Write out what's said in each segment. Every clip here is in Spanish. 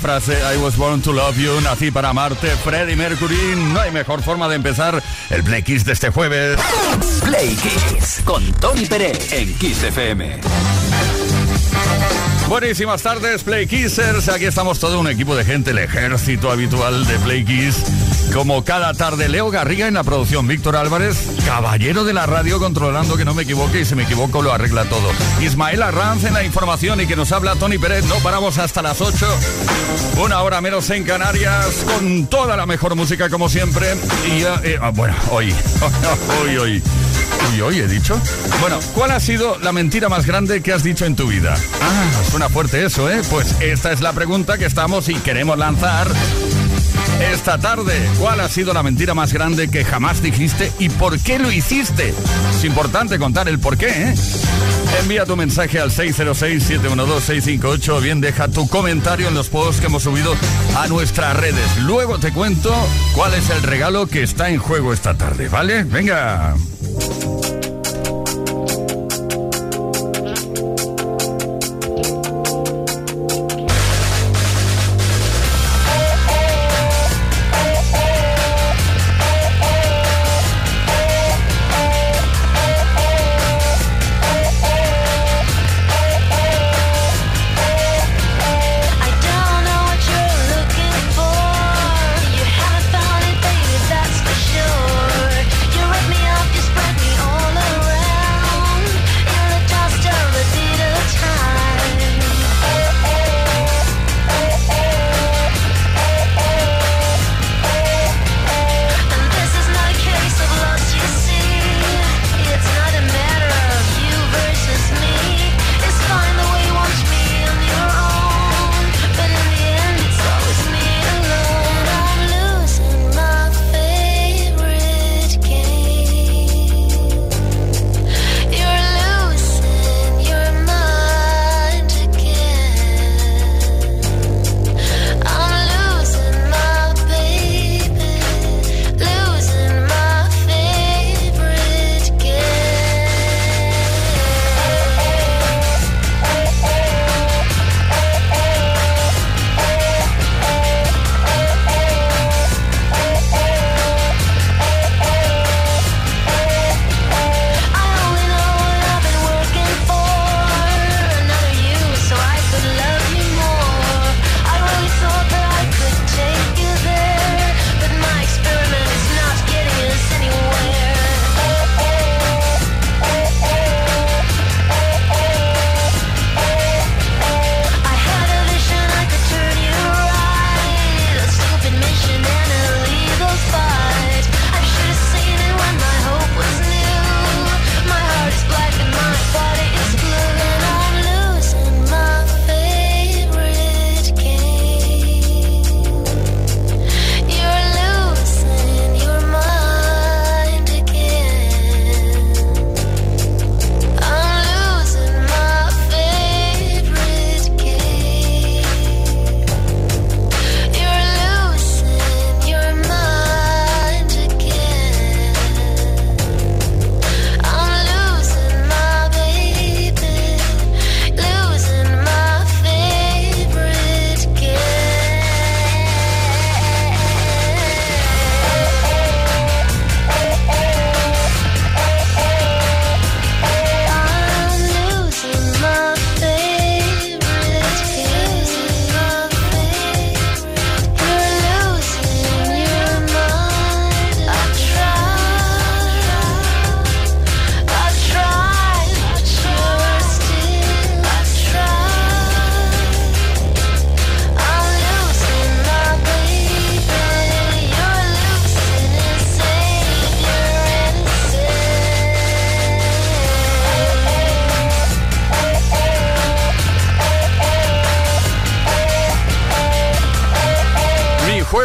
Frase I was born to love you, nací para amarte, Freddie Mercury. No hay mejor forma de empezar el Play Kiss de este jueves. Play Kiss con Tony Pérez en Kiss FM. Buenísimas tardes, Play Kissers. Aquí estamos todo un equipo de gente, el ejército habitual de Play Kiss. Como cada tarde, Leo Garriga en la producción, Víctor Álvarez, caballero de la radio, controlando que no me equivoque y si me equivoco lo arregla todo. Ismael Arranz en la información y que nos habla Tony Pérez. No paramos hasta las 8, una hora menos en Canarias, con toda la mejor música como siempre. Y eh, ah, bueno, hoy, hoy, hoy. Hoy he dicho. Bueno, ¿cuál ha sido la mentira más grande que has dicho en tu vida? Ah, suena fuerte eso, ¿eh? Pues esta es la pregunta que estamos y queremos lanzar esta tarde. ¿Cuál ha sido la mentira más grande que jamás dijiste y por qué lo hiciste? Es importante contar el por qué, ¿eh? Envía tu mensaje al 606-712-658 o bien deja tu comentario en los posts que hemos subido a nuestras redes. Luego te cuento cuál es el regalo que está en juego esta tarde, ¿vale? Venga.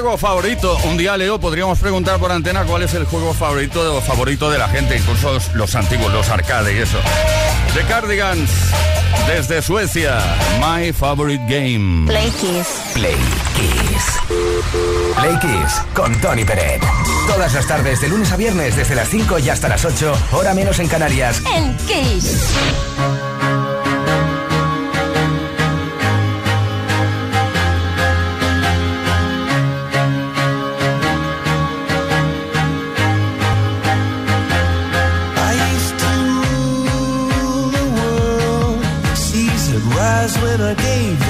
Juego favorito? Un día, Leo, podríamos preguntar por antena cuál es el juego favorito, favorito de la gente, incluso los antiguos, los arcade y eso. The Cardigans, desde Suecia, My Favorite Game. Play Kiss. Play Kiss. Play Kiss con Tony Peret. Todas las tardes, de lunes a viernes, desde las 5 y hasta las 8, hora menos en Canarias. En Kiss. When I gave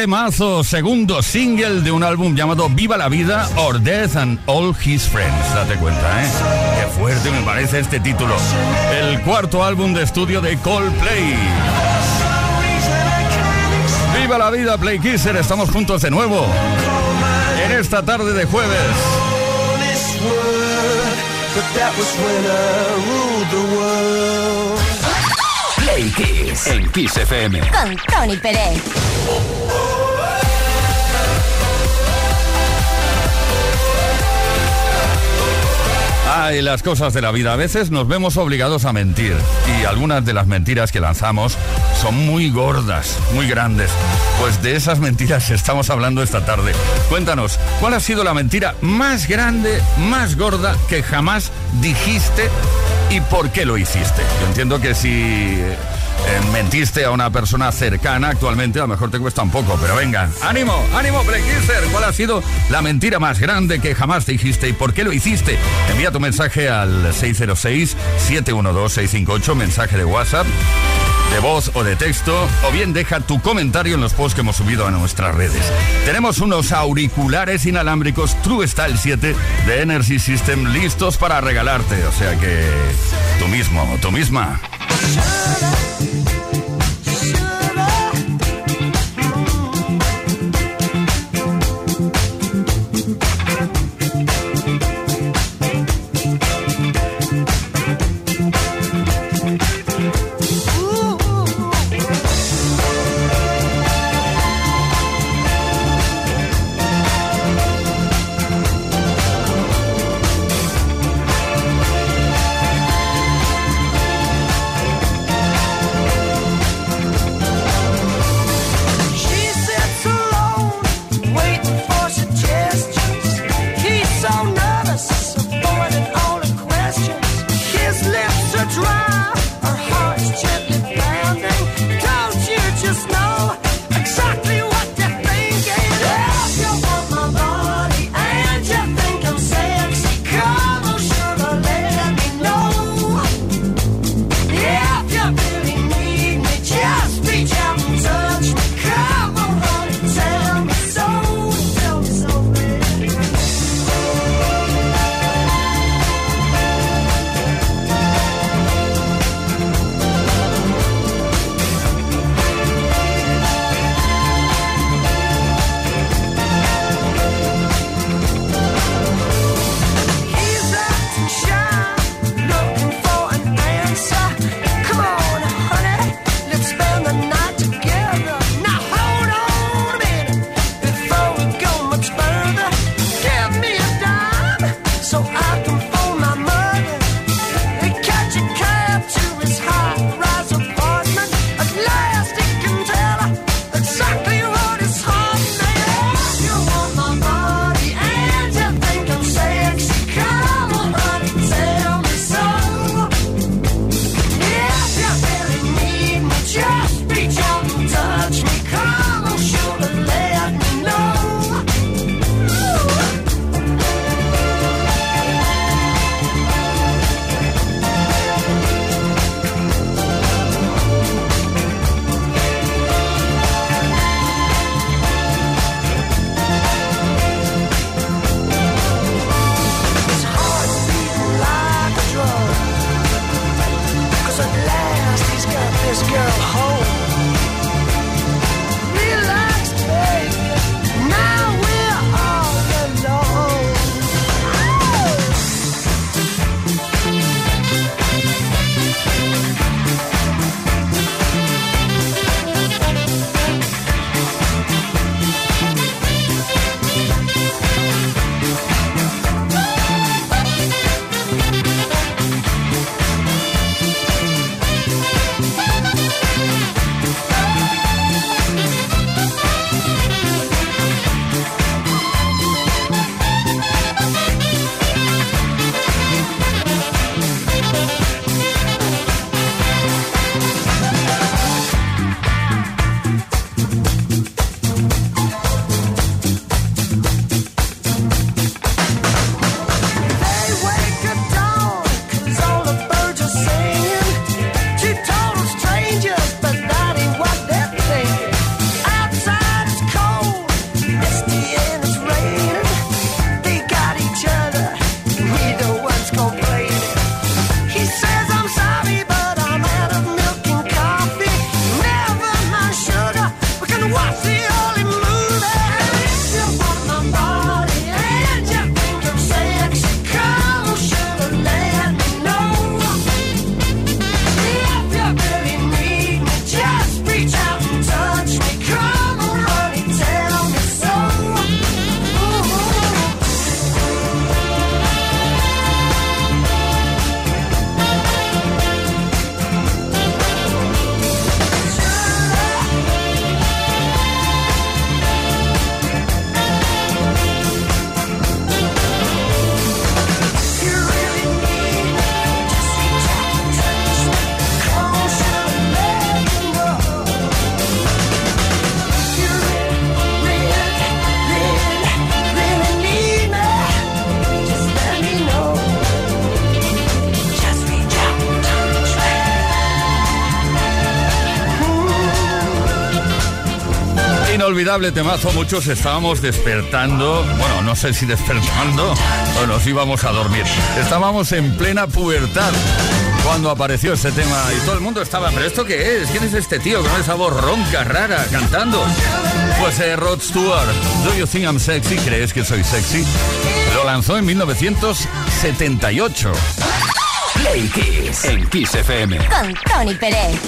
temazo, segundo single de un álbum llamado Viva la Vida or Death and All His Friends. Date cuenta, ¿eh? Qué fuerte me parece este título. El cuarto álbum de estudio de Coldplay. Viva la vida, Play Kisser. Estamos juntos de nuevo. En esta tarde de jueves. Play Kiss en Kiss FM. Con Tony Pérez. Ay, las cosas de la vida. A veces nos vemos obligados a mentir. Y algunas de las mentiras que lanzamos son muy gordas, muy grandes. Pues de esas mentiras estamos hablando esta tarde. Cuéntanos, ¿cuál ha sido la mentira más grande, más gorda que jamás dijiste y por qué lo hiciste. Yo entiendo que si eh, mentiste a una persona cercana actualmente, a lo mejor te cuesta un poco, pero venga, ánimo, ánimo, Kisser. ¿Cuál ha sido la mentira más grande que jamás te dijiste y por qué lo hiciste? Envía tu mensaje al 606-712-658, mensaje de WhatsApp de voz o de texto, o bien deja tu comentario en los posts que hemos subido a nuestras redes. Tenemos unos auriculares inalámbricos True Style 7 de Energy System listos para regalarte, o sea que tú mismo tú misma. Inolvidable temazo, muchos estábamos despertando, bueno, no sé si despertando o nos íbamos a dormir. Estábamos en plena pubertad cuando apareció este tema y todo el mundo estaba, ¿pero esto qué es? ¿Quién es este tío con esa voz ronca, rara, cantando? Pues eh, Rod Stewart, Do You Think I'm Sexy? ¿Crees que soy sexy? Lo lanzó en 1978. Play Kiss. En Kiss FM. Con Tony Pérez.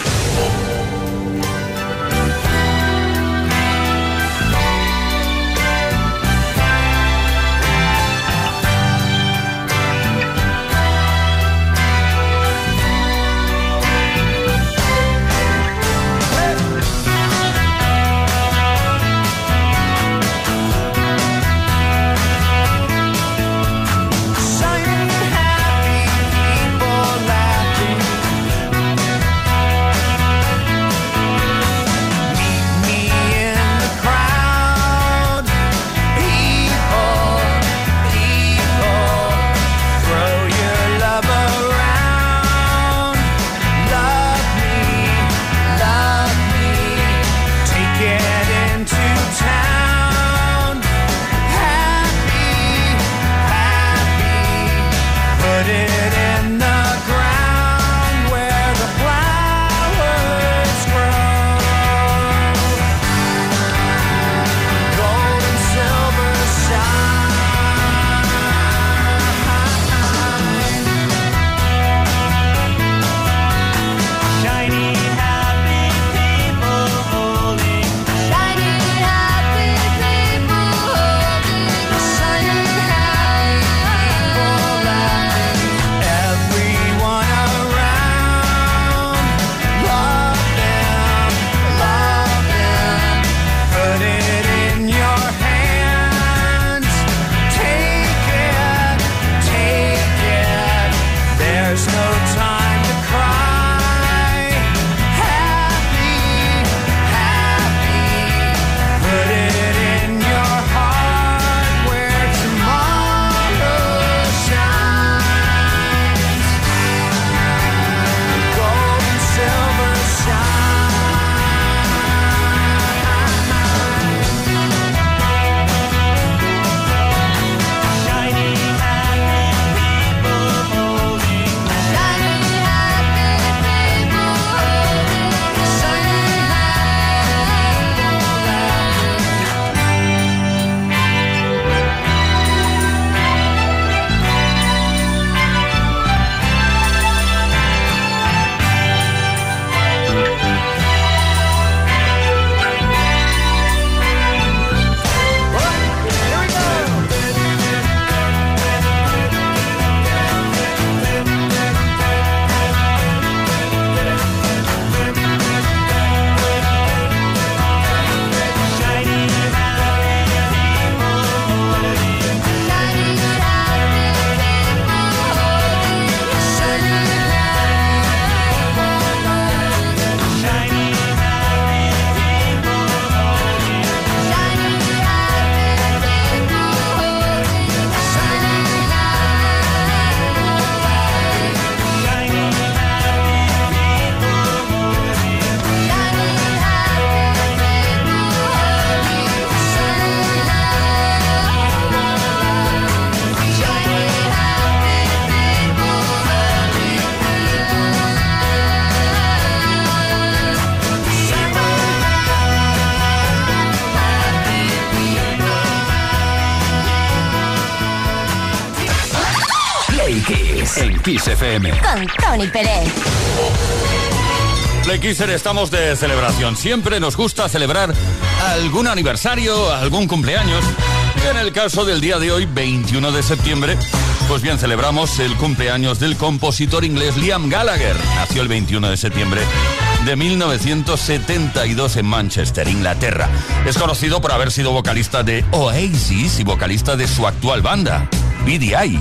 Kiss. FM. Con Tony Pérez. Play Kisser, estamos de celebración. Siempre nos gusta celebrar algún aniversario, algún cumpleaños. En el caso del día de hoy, 21 de septiembre, pues bien, celebramos el cumpleaños del compositor inglés Liam Gallagher. Nació el 21 de septiembre de 1972 en Manchester, Inglaterra. Es conocido por haber sido vocalista de Oasis y vocalista de su actual banda, BDI.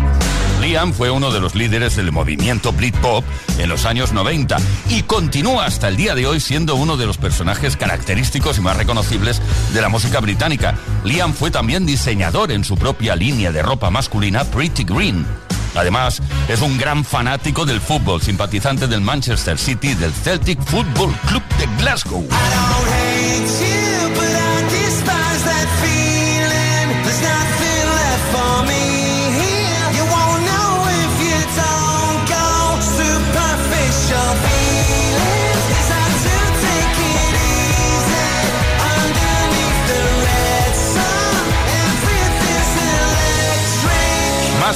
Liam fue uno de los líderes del movimiento Britpop en los años 90 y continúa hasta el día de hoy siendo uno de los personajes característicos y más reconocibles de la música británica. Liam fue también diseñador en su propia línea de ropa masculina Pretty Green. Además, es un gran fanático del fútbol, simpatizante del Manchester City y del Celtic Football Club de Glasgow. Hate you,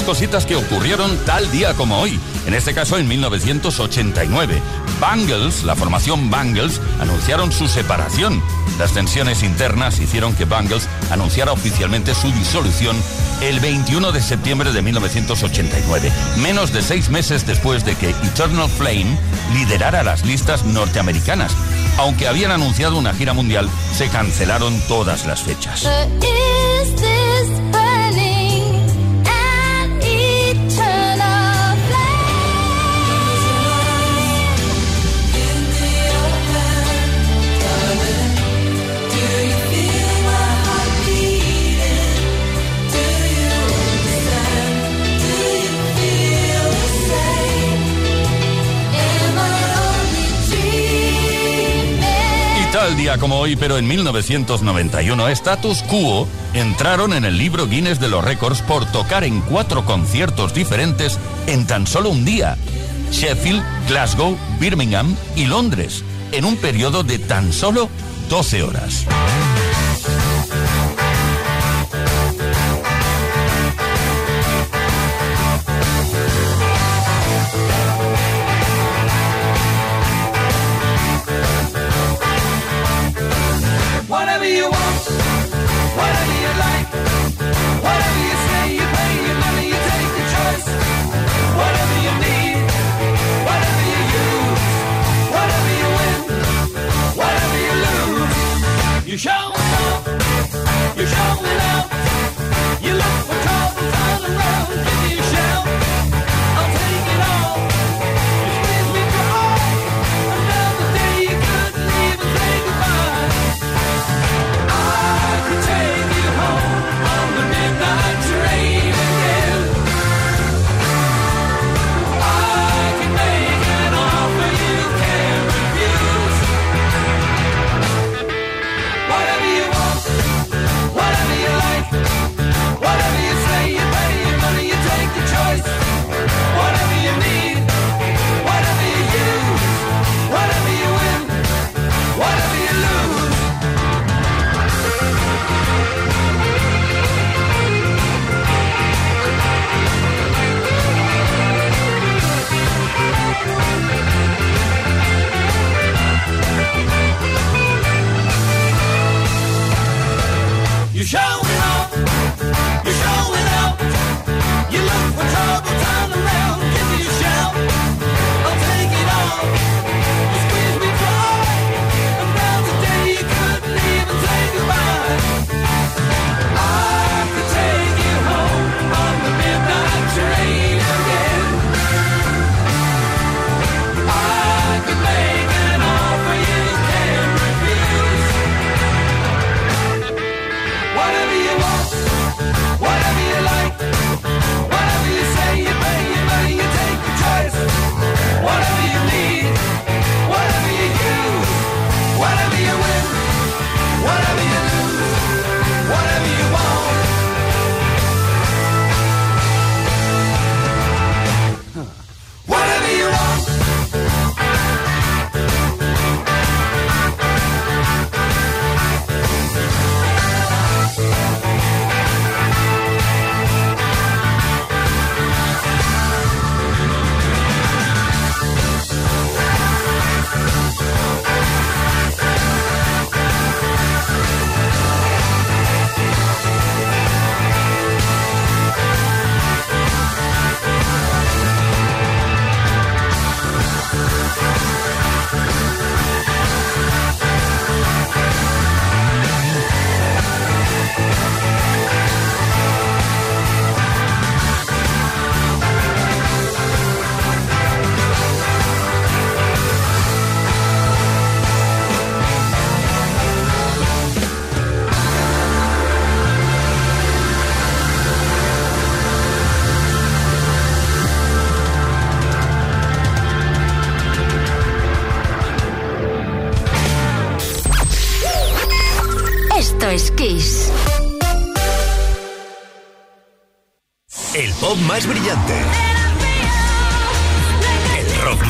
cositas que ocurrieron tal día como hoy, en este caso en 1989. Bangles, la formación Bangles, anunciaron su separación. Las tensiones internas hicieron que Bangles anunciara oficialmente su disolución el 21 de septiembre de 1989, menos de seis meses después de que Eternal Flame liderara las listas norteamericanas. Aunque habían anunciado una gira mundial, se cancelaron todas las fechas. Uh, Tal día como hoy, pero en 1991, Status Quo entraron en el libro Guinness de los récords por tocar en cuatro conciertos diferentes en tan solo un día. Sheffield, Glasgow, Birmingham y Londres, en un periodo de tan solo 12 horas.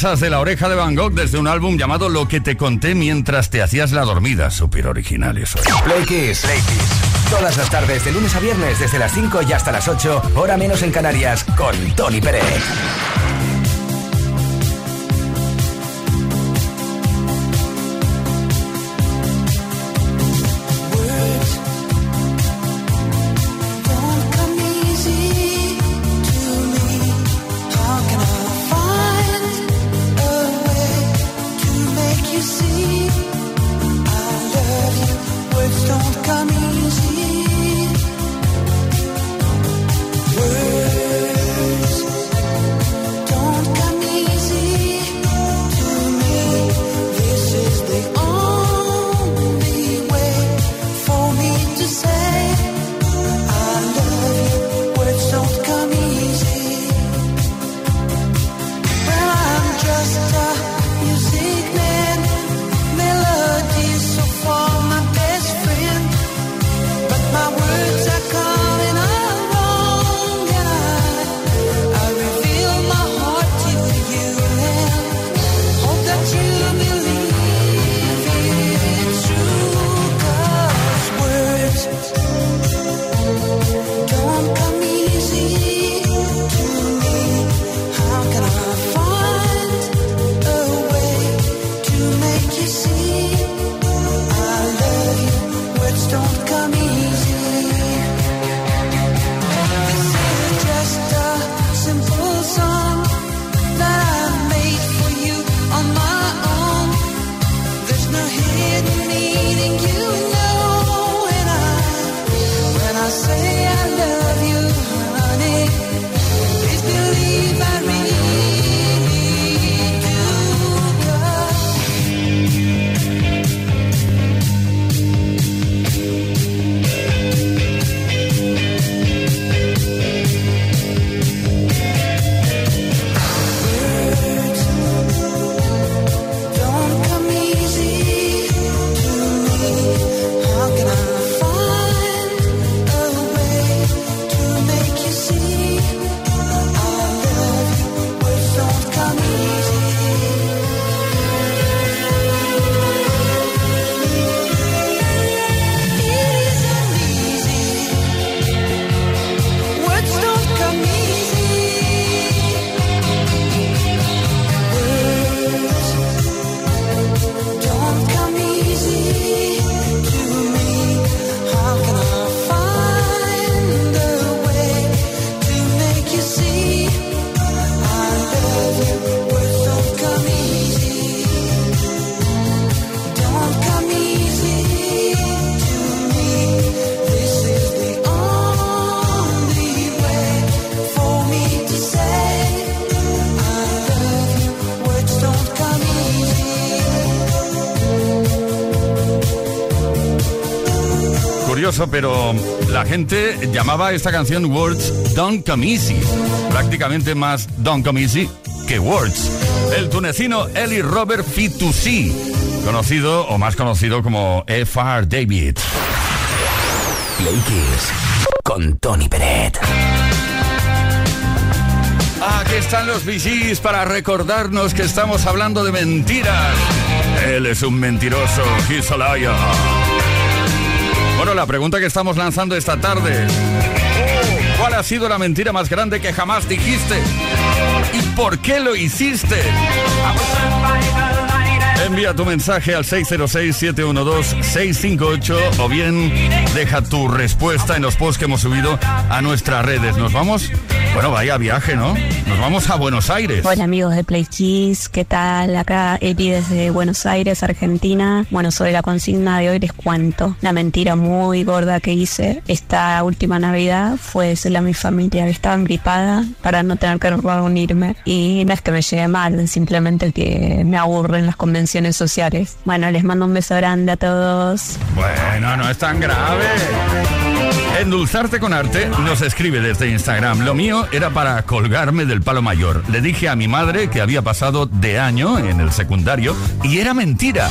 De la oreja de Van Gogh desde un álbum llamado Lo que te conté mientras te hacías la dormida. super original eso. Play Kiss. Play Todas las tardes, de lunes a viernes, desde las 5 y hasta las 8, hora menos en Canarias, con Tony Pérez. Eso, pero la gente llamaba esta canción Words Don't Come Easy. Prácticamente más Don't Come Easy que Words. El tunecino Eli Robert Fitoussi, conocido o más conocido como F.R. David. Play Kiss con Tony Peret. Aquí están los VGs para recordarnos que estamos hablando de mentiras. Él es un mentiroso, he's a liar. Bueno, la pregunta que estamos lanzando esta tarde. ¿Cuál ha sido la mentira más grande que jamás dijiste? ¿Y por qué lo hiciste? Envía tu mensaje al 606-712-658 o bien deja tu respuesta en los posts que hemos subido a nuestras redes. ¿Nos vamos? Bueno, vaya viaje, ¿no? Nos vamos a Buenos Aires. Hola amigos de Play Kiss, ¿qué tal? Acá Epi desde Buenos Aires, Argentina. Bueno, sobre la consigna de hoy les cuento. La mentira muy gorda que hice esta última Navidad fue decirle a mi familia que estaba gripada para no tener que reunirme. Y no es que me llegue mal, simplemente que me aburren las convenciones sociales. Bueno, les mando un beso grande a todos. Bueno, no es tan grave. Endulzarte con arte nos escribe desde Instagram. Lo mío era para colgarme del palo mayor. Le dije a mi madre que había pasado de año en el secundario y era mentira.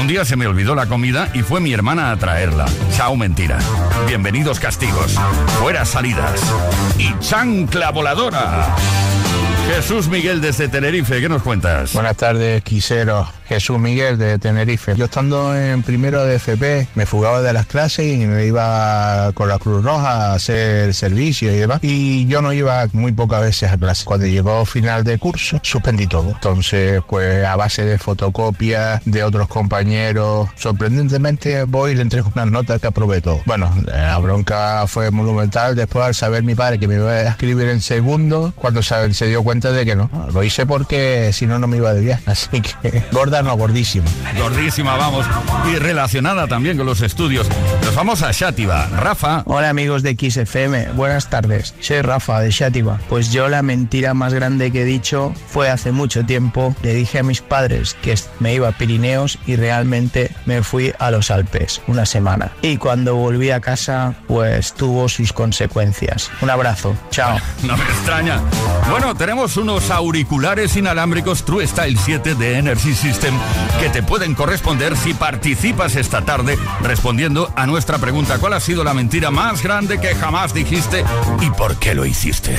Un día se me olvidó la comida y fue mi hermana a traerla. Chao mentira. Bienvenidos castigos. Fuera salidas. Y chancla voladora. Jesús Miguel desde Tenerife, ¿qué nos cuentas? Buenas tardes, Quisero. Jesús Miguel de Tenerife. Yo estando en primero de FP, me fugaba de las clases y me iba con la Cruz Roja a hacer servicio y demás. Y yo no iba muy pocas veces a clase. Cuando llegó final de curso, suspendí todo. Entonces, pues a base de fotocopias de otros compañeros, sorprendentemente voy y le entrego unas notas que aprobé todo. Bueno, la bronca fue monumental después al saber mi padre que me iba a escribir en segundo, cuando se, dio cuenta de que no. Lo hice porque si no, no me iba de viaje. Así que gorda no, gordísima. Gordísima, vamos. Y relacionada también con los estudios. Nos vamos a Chátiva. Rafa. Hola amigos de XFM, buenas tardes. Soy Rafa de Chátiva. Pues yo la mentira más grande que he dicho fue hace mucho tiempo. Le dije a mis padres que me iba a Pirineos y realmente me fui a los Alpes una semana. Y cuando volví a casa, pues tuvo sus consecuencias. Un abrazo, chao. No me extraña. Bueno, tenemos unos auriculares inalámbricos True Style 7 de Energy System que te pueden corresponder si participas esta tarde respondiendo a nuestra pregunta. ¿Cuál ha sido la mentira más grande que jamás dijiste y por qué lo hiciste?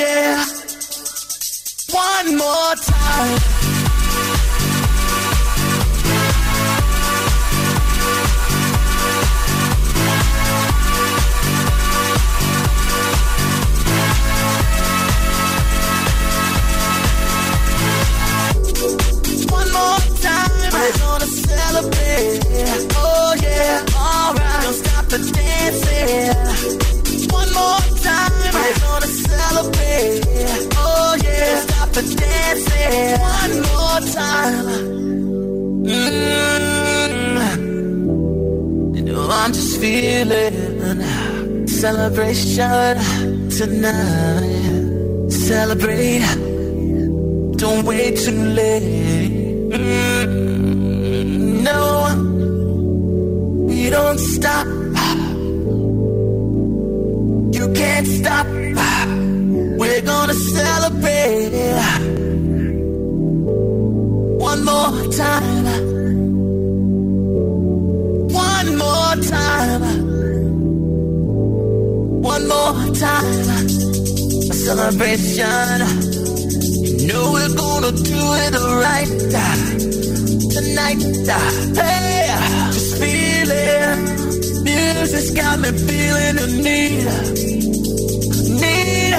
Yeah. One more time. Oh yeah, alright. Don't stop the dancing. One more we're gonna celebrate. Oh yeah, stop the dancing. One more time. Mm. You know I'm just feeling celebration tonight. Celebrate. Don't wait too late. Mm, no, we don't stop. Can't stop. We're gonna celebrate. One more time. One more time. One more time, a celebration. You know we're gonna do it right tonight. Hey, just feeling. Music's got me feeling the need, need.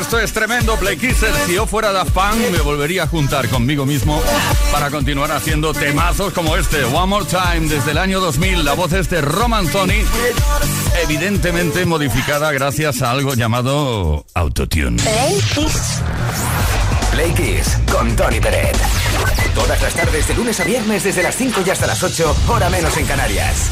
Esto es tremendo, Play Kisser. Si yo fuera Daft Punk, me volvería a juntar conmigo mismo para continuar haciendo temazos como este. One More Time, desde el año 2000. La voz es de Roman Tony, evidentemente modificada gracias a algo llamado Autotune. Play Kiss. Play Kiss con Tony Peret. Todas las tardes de lunes a viernes desde las 5 y hasta las 8, hora menos en Canarias.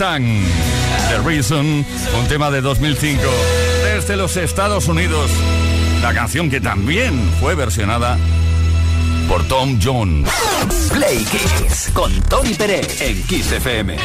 The Reason, un tema de 2005. Desde los Estados Unidos. La canción que también fue versionada por Tom Jones. Play Kiss con Tony Pérez en Kiss FM.